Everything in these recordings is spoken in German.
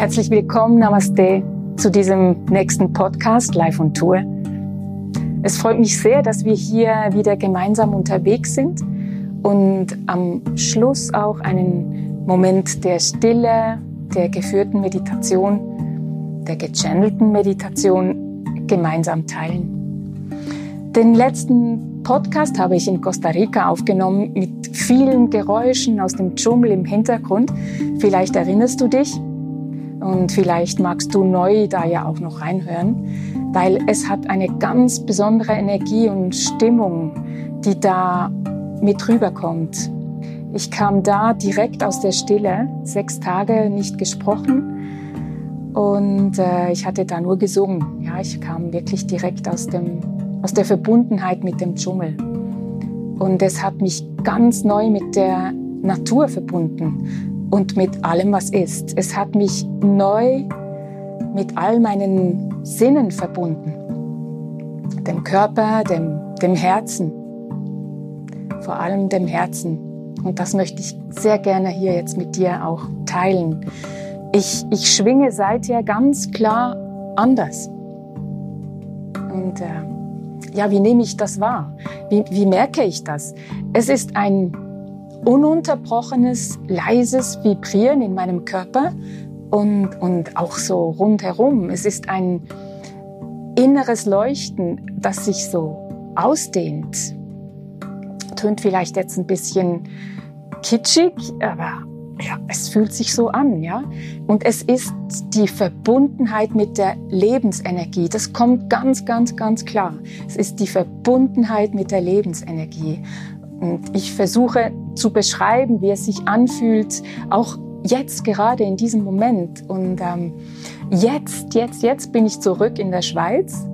Herzlich willkommen, Namaste, zu diesem nächsten Podcast Live on Tour. Es freut mich sehr, dass wir hier wieder gemeinsam unterwegs sind und am Schluss auch einen Moment der Stille, der geführten Meditation, der gechannelten Meditation gemeinsam teilen. Den letzten Podcast habe ich in Costa Rica aufgenommen mit vielen Geräuschen aus dem Dschungel im Hintergrund. Vielleicht erinnerst du dich und vielleicht magst du neu da ja auch noch reinhören, weil es hat eine ganz besondere Energie und Stimmung, die da mit rüberkommt. Ich kam da direkt aus der Stille, sechs Tage nicht gesprochen und äh, ich hatte da nur gesungen. Ja, ich kam wirklich direkt aus dem aus der Verbundenheit mit dem Dschungel. Und es hat mich ganz neu mit der Natur verbunden und mit allem, was ist. Es hat mich neu mit all meinen Sinnen verbunden. Dem Körper, dem, dem Herzen. Vor allem dem Herzen. Und das möchte ich sehr gerne hier jetzt mit dir auch teilen. Ich, ich schwinge seither ganz klar anders. Und äh, ja, wie nehme ich das wahr? Wie, wie merke ich das? Es ist ein ununterbrochenes, leises Vibrieren in meinem Körper und, und auch so rundherum. Es ist ein inneres Leuchten, das sich so ausdehnt. Tönt vielleicht jetzt ein bisschen kitschig, aber ja, es fühlt sich so an, ja. Und es ist die Verbundenheit mit der Lebensenergie. Das kommt ganz, ganz, ganz klar. Es ist die Verbundenheit mit der Lebensenergie. Und ich versuche zu beschreiben, wie es sich anfühlt, auch jetzt gerade in diesem Moment. Und ähm, jetzt, jetzt, jetzt bin ich zurück in der Schweiz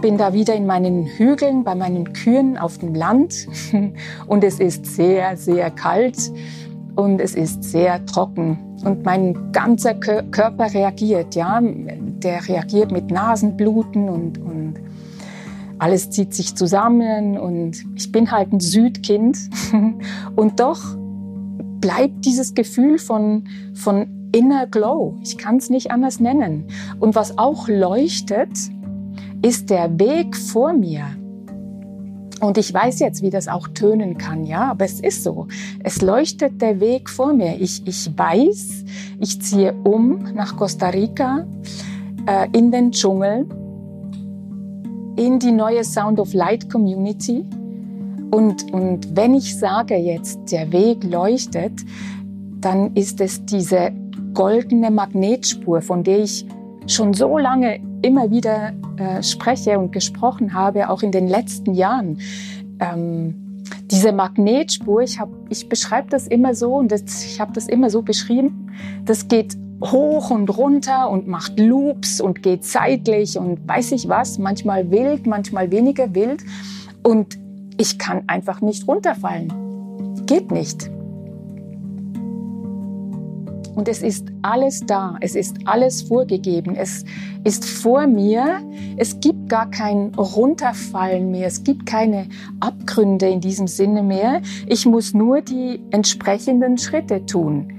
bin da wieder in meinen Hügeln bei meinen Kühen auf dem Land. Und es ist sehr, sehr kalt und es ist sehr trocken. Und mein ganzer Körper reagiert, ja, der reagiert mit Nasenbluten und, und alles zieht sich zusammen und ich bin halt ein Südkind und doch bleibt dieses Gefühl von, von Inner Glow. Ich kann es nicht anders nennen. Und was auch leuchtet, ist der Weg vor mir. Und ich weiß jetzt, wie das auch tönen kann, ja, aber es ist so. Es leuchtet der Weg vor mir. Ich, ich weiß, ich ziehe um nach Costa Rica, äh, in den Dschungel, in die neue Sound of Light Community. Und, und wenn ich sage jetzt, der Weg leuchtet, dann ist es diese goldene Magnetspur, von der ich schon so lange immer wieder äh, spreche und gesprochen habe, auch in den letzten Jahren. Ähm, diese Magnetspur, ich, ich beschreibe das immer so und das, ich habe das immer so beschrieben, das geht hoch und runter und macht Loops und geht zeitlich und weiß ich was, manchmal wild, manchmal weniger wild und ich kann einfach nicht runterfallen. Geht nicht. Und es ist alles da, es ist alles vorgegeben, es ist vor mir, es gibt gar kein Runterfallen mehr, es gibt keine Abgründe in diesem Sinne mehr. Ich muss nur die entsprechenden Schritte tun.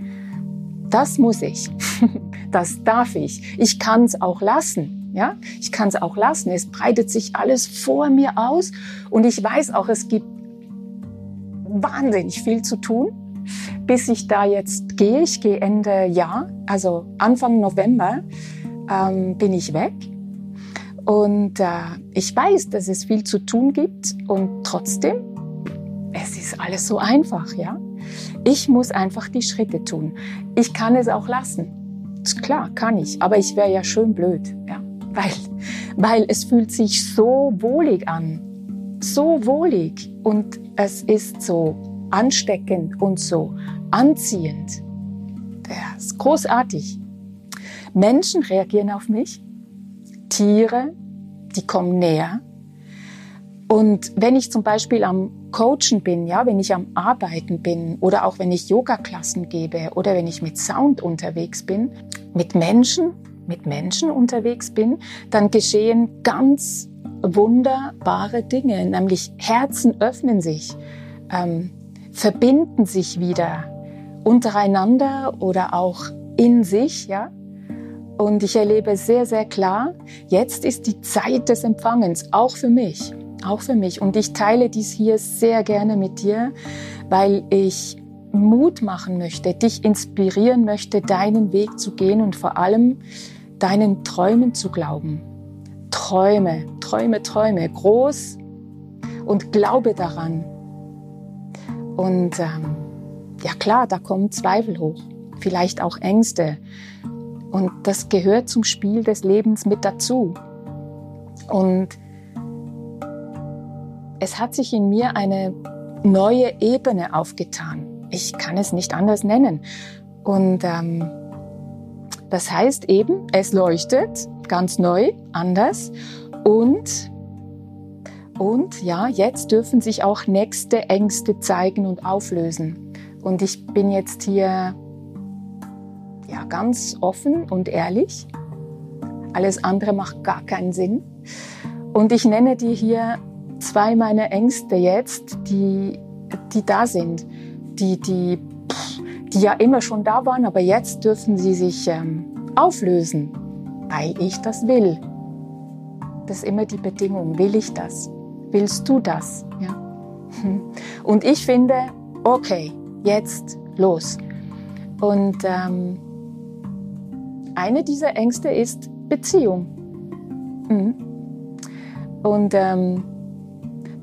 Das muss ich, das darf ich. Ich kann es auch lassen. Ja, ich kann es auch lassen. Es breitet sich alles vor mir aus und ich weiß auch, es gibt wahnsinnig viel zu tun bis ich da jetzt gehe. Ich gehe Ende Jahr, also Anfang November, ähm, bin ich weg. Und äh, ich weiß, dass es viel zu tun gibt und trotzdem, es ist alles so einfach, ja. Ich muss einfach die Schritte tun. Ich kann es auch lassen. Klar, kann ich, aber ich wäre ja schön blöd, ja. Weil, weil es fühlt sich so wohlig an. So wohlig und es ist so ansteckend und so anziehend. Das ist großartig. Menschen reagieren auf mich, Tiere, die kommen näher. Und wenn ich zum Beispiel am Coachen bin, ja, wenn ich am Arbeiten bin oder auch wenn ich Yoga-Klassen gebe oder wenn ich mit Sound unterwegs bin, mit Menschen, mit Menschen unterwegs bin, dann geschehen ganz wunderbare Dinge, nämlich Herzen öffnen sich, ähm, verbinden sich wieder untereinander oder auch in sich, ja. Und ich erlebe sehr, sehr klar, jetzt ist die Zeit des Empfangens, auch für mich, auch für mich. Und ich teile dies hier sehr gerne mit dir, weil ich Mut machen möchte, dich inspirieren möchte, deinen Weg zu gehen und vor allem deinen Träumen zu glauben. Träume, Träume, Träume, groß und glaube daran. Und ähm, ja klar, da kommen Zweifel hoch, vielleicht auch Ängste. Und das gehört zum Spiel des Lebens mit dazu. Und es hat sich in mir eine neue Ebene aufgetan. Ich kann es nicht anders nennen. Und ähm, das heißt eben, es leuchtet ganz neu, anders. Und, und ja, jetzt dürfen sich auch nächste Ängste zeigen und auflösen. Und ich bin jetzt hier ja, ganz offen und ehrlich. Alles andere macht gar keinen Sinn. Und ich nenne dir hier zwei meiner Ängste jetzt, die, die da sind, die, die, die ja immer schon da waren, aber jetzt dürfen sie sich ähm, auflösen, weil ich das will. Das ist immer die Bedingung. Will ich das? Willst du das? Ja. Und ich finde, okay, jetzt los. Und ähm, eine dieser Ängste ist Beziehung. Mhm. Und ähm,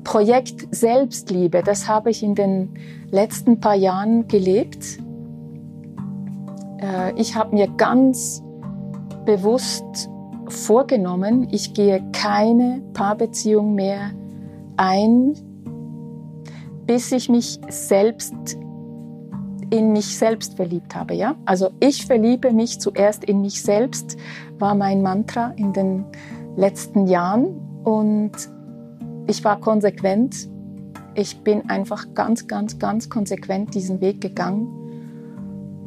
Projekt Selbstliebe, das habe ich in den letzten paar Jahren gelebt. Äh, ich habe mir ganz bewusst vorgenommen, ich gehe keine Paarbeziehung mehr ein, bis ich mich selbst in mich selbst verliebt habe, ja? Also ich verliebe mich zuerst in mich selbst war mein Mantra in den letzten Jahren und ich war konsequent. Ich bin einfach ganz, ganz, ganz konsequent diesen Weg gegangen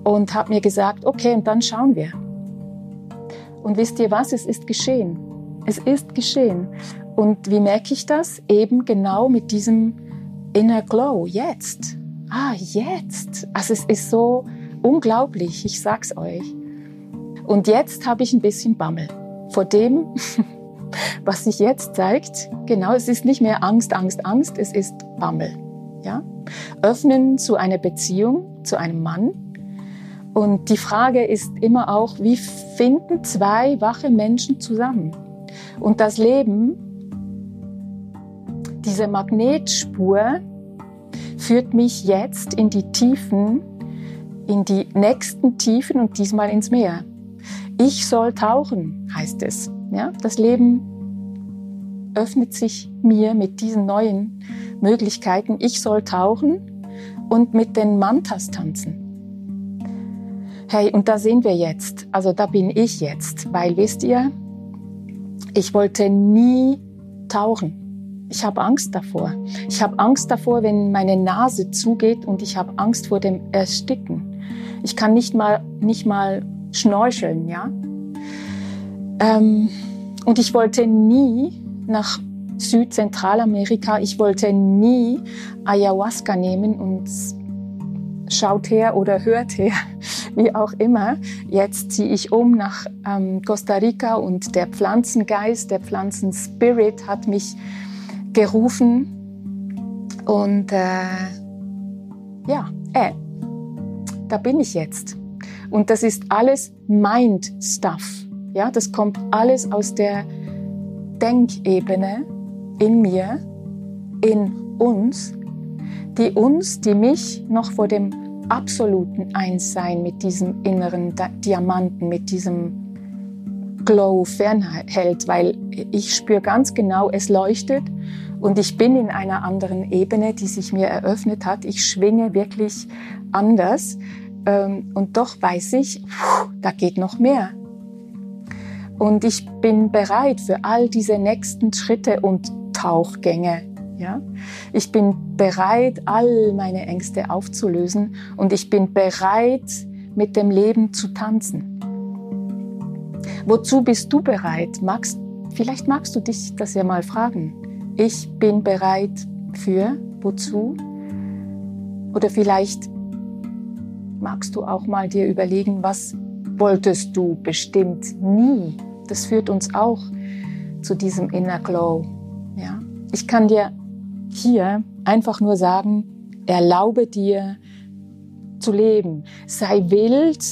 und habe mir gesagt, okay, und dann schauen wir. Und wisst ihr was? Es ist geschehen. Es ist geschehen. Und wie merke ich das? Eben genau mit diesem Inner Glow. Jetzt. Ah, jetzt. Also es ist so unglaublich. Ich sag's euch. Und jetzt habe ich ein bisschen Bammel vor dem, was sich jetzt zeigt, genau, es ist nicht mehr Angst, Angst, Angst, es ist Bammel. Ja? Öffnen zu einer Beziehung, zu einem Mann. Und die Frage ist immer auch, wie finden zwei wache Menschen zusammen? Und das Leben, diese Magnetspur, führt mich jetzt in die Tiefen, in die nächsten Tiefen und diesmal ins Meer. Ich soll tauchen, heißt es. Ja, das Leben öffnet sich mir mit diesen neuen Möglichkeiten. Ich soll tauchen und mit den Mantas tanzen. Hey, und da sind wir jetzt. Also da bin ich jetzt, weil wisst ihr, ich wollte nie tauchen. Ich habe Angst davor. Ich habe Angst davor, wenn meine Nase zugeht und ich habe Angst vor dem Ersticken. Ich kann nicht mal, nicht mal schnorcheln, ja. Ähm, und ich wollte nie nach Südzentralamerika. Ich wollte nie Ayahuasca nehmen und schaut her oder hört her, wie auch immer. Jetzt ziehe ich um nach ähm, Costa Rica und der Pflanzengeist, der Pflanzenspirit hat mich gerufen. Und äh, ja, äh, da bin ich jetzt. Und das ist alles Mind-Stuff. Ja, das kommt alles aus der Denkebene in mir, in uns, die uns, die mich noch vor dem absoluten Einssein mit diesem inneren Diamanten, mit diesem Glow fernhält, weil ich spüre ganz genau, es leuchtet und ich bin in einer anderen Ebene, die sich mir eröffnet hat. Ich schwinge wirklich anders ähm, und doch weiß ich, da geht noch mehr. Und ich bin bereit für all diese nächsten Schritte und Tauchgänge. Ja? Ich bin bereit, all meine Ängste aufzulösen und ich bin bereit, mit dem Leben zu tanzen. Wozu bist du bereit? Magst, vielleicht magst du dich das ja mal fragen. Ich bin bereit für wozu? Oder vielleicht magst du auch mal dir überlegen, was wolltest du bestimmt nie. Das führt uns auch zu diesem Inner Glow. Ja? Ich kann dir hier einfach nur sagen, erlaube dir zu leben. Sei wild,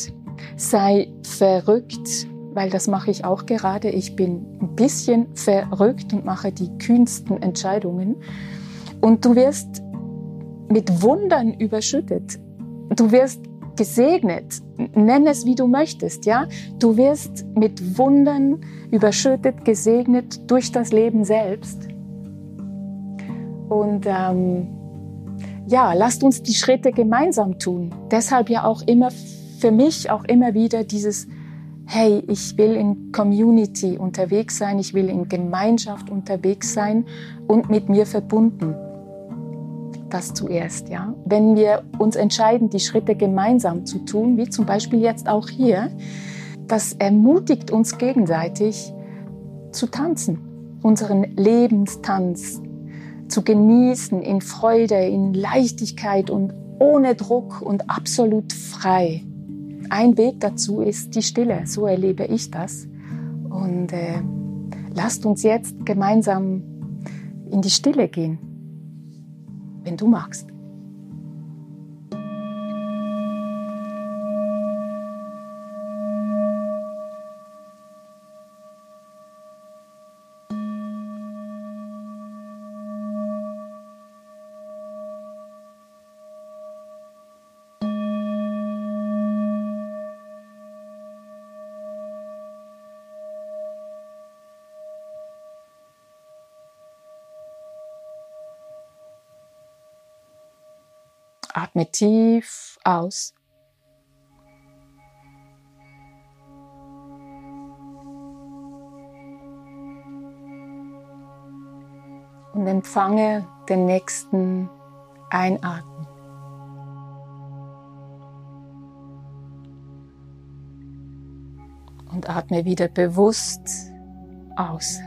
sei verrückt, weil das mache ich auch gerade. Ich bin ein bisschen verrückt und mache die kühnsten Entscheidungen. Und du wirst mit Wundern überschüttet. Du wirst gesegnet. Nenn es, wie du möchtest, ja? Du wirst mit Wundern überschüttet, gesegnet durch das Leben selbst. Und ähm, ja, lasst uns die Schritte gemeinsam tun. Deshalb ja auch immer für mich auch immer wieder dieses hey, ich will in Community unterwegs sein, ich will in Gemeinschaft unterwegs sein und mit mir verbunden. Das zuerst, ja. Wenn wir uns entscheiden, die Schritte gemeinsam zu tun, wie zum Beispiel jetzt auch hier, das ermutigt uns gegenseitig zu tanzen, unseren Lebenstanz zu genießen in Freude, in Leichtigkeit und ohne Druck und absolut frei. Ein Weg dazu ist die Stille, so erlebe ich das. Und äh, lasst uns jetzt gemeinsam in die Stille gehen, wenn du magst. Atme tief aus. Und empfange den nächsten Einatmen. Und atme wieder bewusst aus.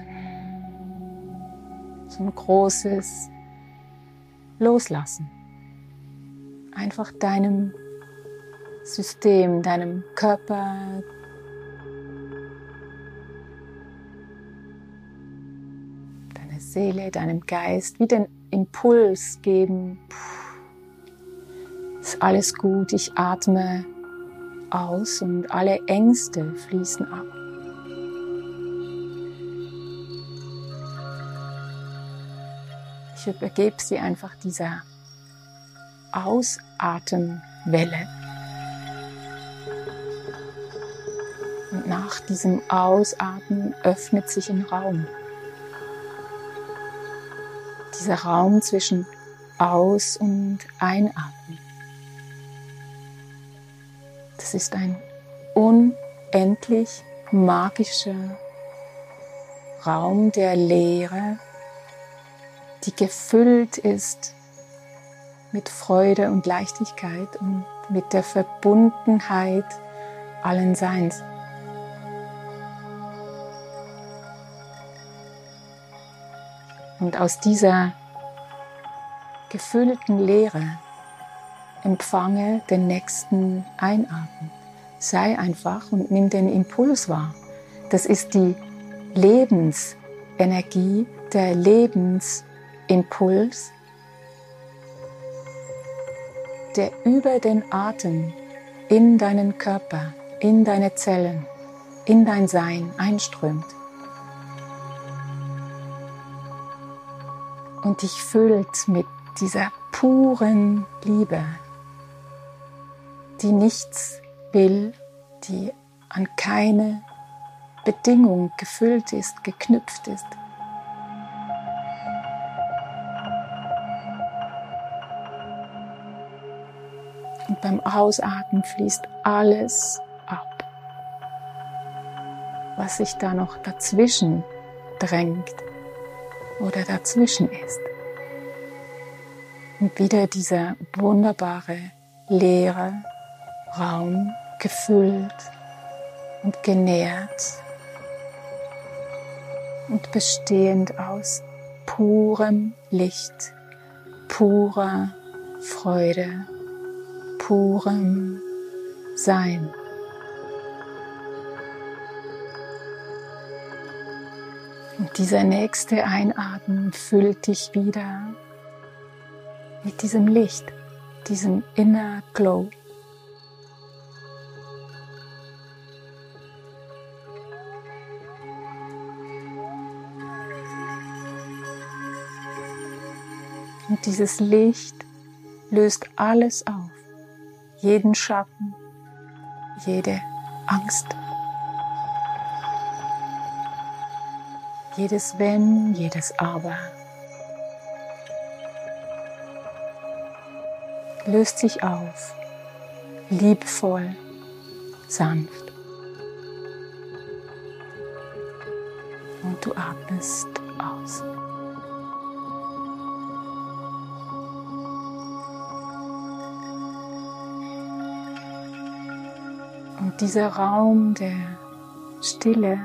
So ein großes Loslassen einfach deinem System, deinem Körper, deiner Seele, deinem Geist, wie den Impuls geben, ist alles gut, ich atme aus und alle Ängste fließen ab. Ich übergebe sie einfach dieser Ausatemwelle. Und nach diesem Ausatmen öffnet sich ein Raum. Dieser Raum zwischen Aus- und Einatmen. Das ist ein unendlich magischer Raum der Leere, die gefüllt ist mit Freude und Leichtigkeit und mit der Verbundenheit allen Seins. Und aus dieser gefüllten Leere empfange den nächsten Einatmen. Sei einfach und nimm den Impuls wahr. Das ist die Lebensenergie, der Lebensimpuls, der über den Atem in deinen Körper, in deine Zellen, in dein Sein einströmt und dich füllt mit dieser puren Liebe, die nichts will, die an keine Bedingung gefüllt ist, geknüpft ist. Und beim Ausatmen fließt alles ab, was sich da noch dazwischen drängt oder dazwischen ist. Und wieder dieser wunderbare, leere Raum gefüllt und genährt und bestehend aus purem Licht, purer Freude purem Sein. Und dieser nächste Einatmen füllt dich wieder mit diesem Licht, diesem Inner Glow. Und dieses Licht löst alles auf jeden Schatten, jede Angst, jedes Wenn, jedes Aber. Löst sich auf, liebevoll, sanft. Und du atmest aus. Dieser Raum der Stille,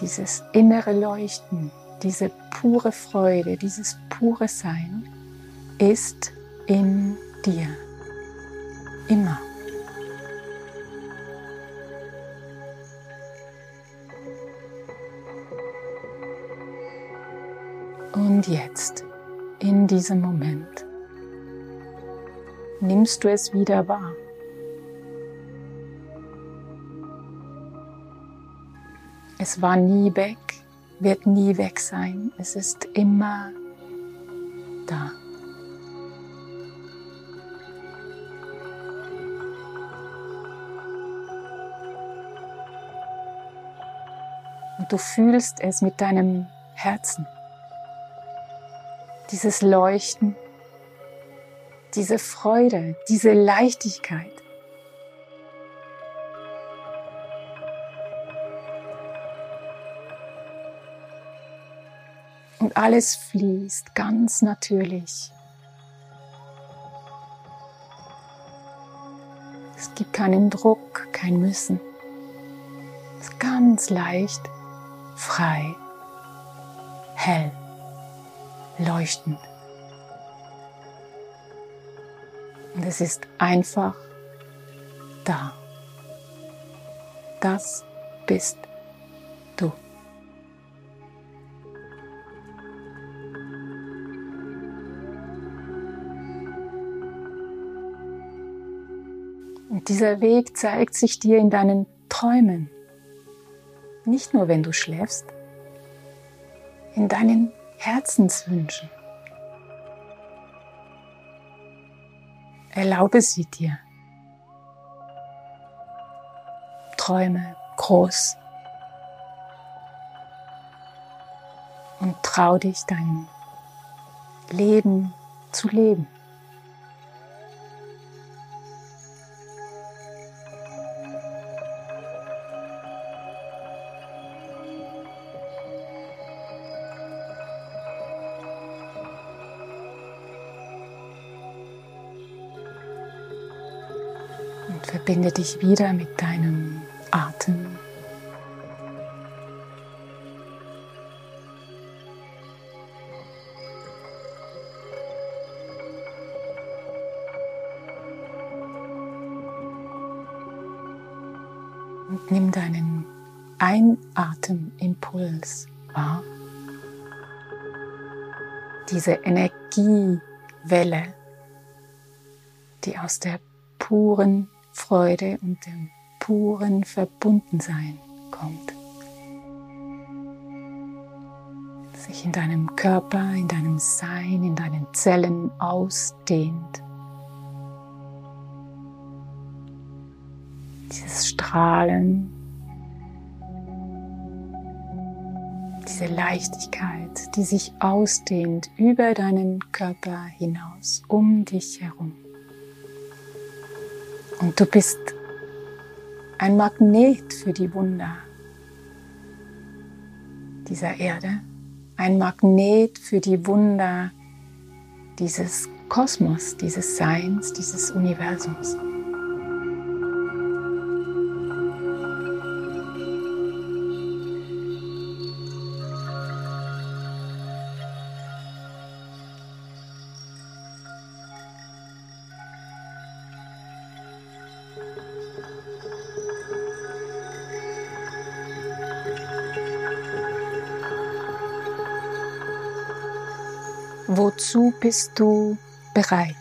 dieses innere Leuchten, diese pure Freude, dieses pure Sein ist in dir. Immer. Und jetzt, in diesem Moment, nimmst du es wieder wahr. Es war nie weg, wird nie weg sein. Es ist immer da. Und du fühlst es mit deinem Herzen. Dieses Leuchten, diese Freude, diese Leichtigkeit. Alles fließt ganz natürlich. Es gibt keinen Druck, kein Müssen. Es ist ganz leicht, frei, hell, leuchtend. Und es ist einfach da. Das bist Und dieser Weg zeigt sich dir in deinen Träumen. Nicht nur, wenn du schläfst, in deinen Herzenswünschen. Erlaube sie dir. Träume groß. Und trau dich dein Leben zu leben. Verbinde dich wieder mit deinem Atem. Und nimm deinen Einatemimpuls wahr. Diese Energiewelle, die aus der puren Freude und dem puren Verbundensein kommt. Sich in deinem Körper, in deinem Sein, in deinen Zellen ausdehnt. Dieses Strahlen, diese Leichtigkeit, die sich ausdehnt über deinen Körper hinaus, um dich herum. Und du bist ein Magnet für die Wunder dieser Erde, ein Magnet für die Wunder dieses Kosmos, dieses Seins, dieses Universums. Wozu bist du bereit?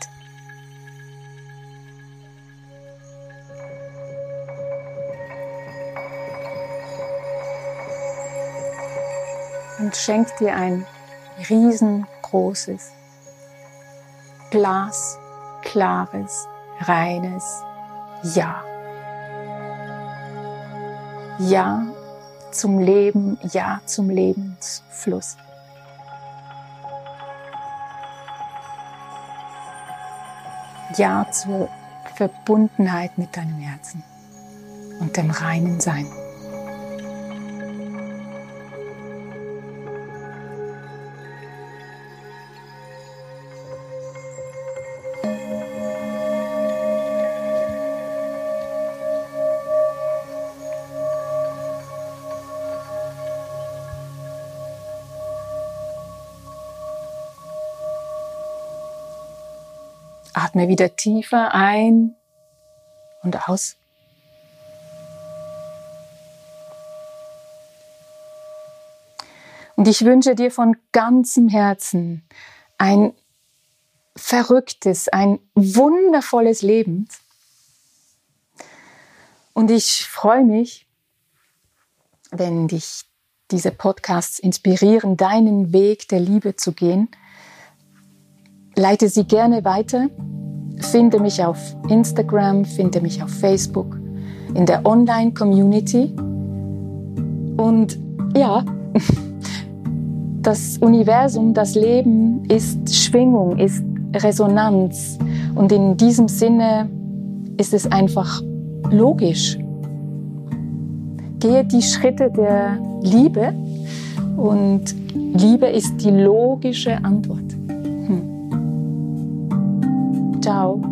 Und schenk dir ein riesengroßes, glasklares, reines Ja. Ja zum Leben, Ja zum Lebensfluss. Ja zur Verbundenheit mit deinem Herzen und dem reinen Sein. Atme wieder tiefer ein und aus. Und ich wünsche dir von ganzem Herzen ein verrücktes, ein wundervolles Leben. Und ich freue mich, wenn dich diese Podcasts inspirieren, deinen Weg der Liebe zu gehen. Leite sie gerne weiter. Finde mich auf Instagram, finde mich auf Facebook, in der Online-Community. Und ja, das Universum, das Leben ist Schwingung, ist Resonanz. Und in diesem Sinne ist es einfach logisch. Gehe die Schritte der Liebe und Liebe ist die logische Antwort. Tchau!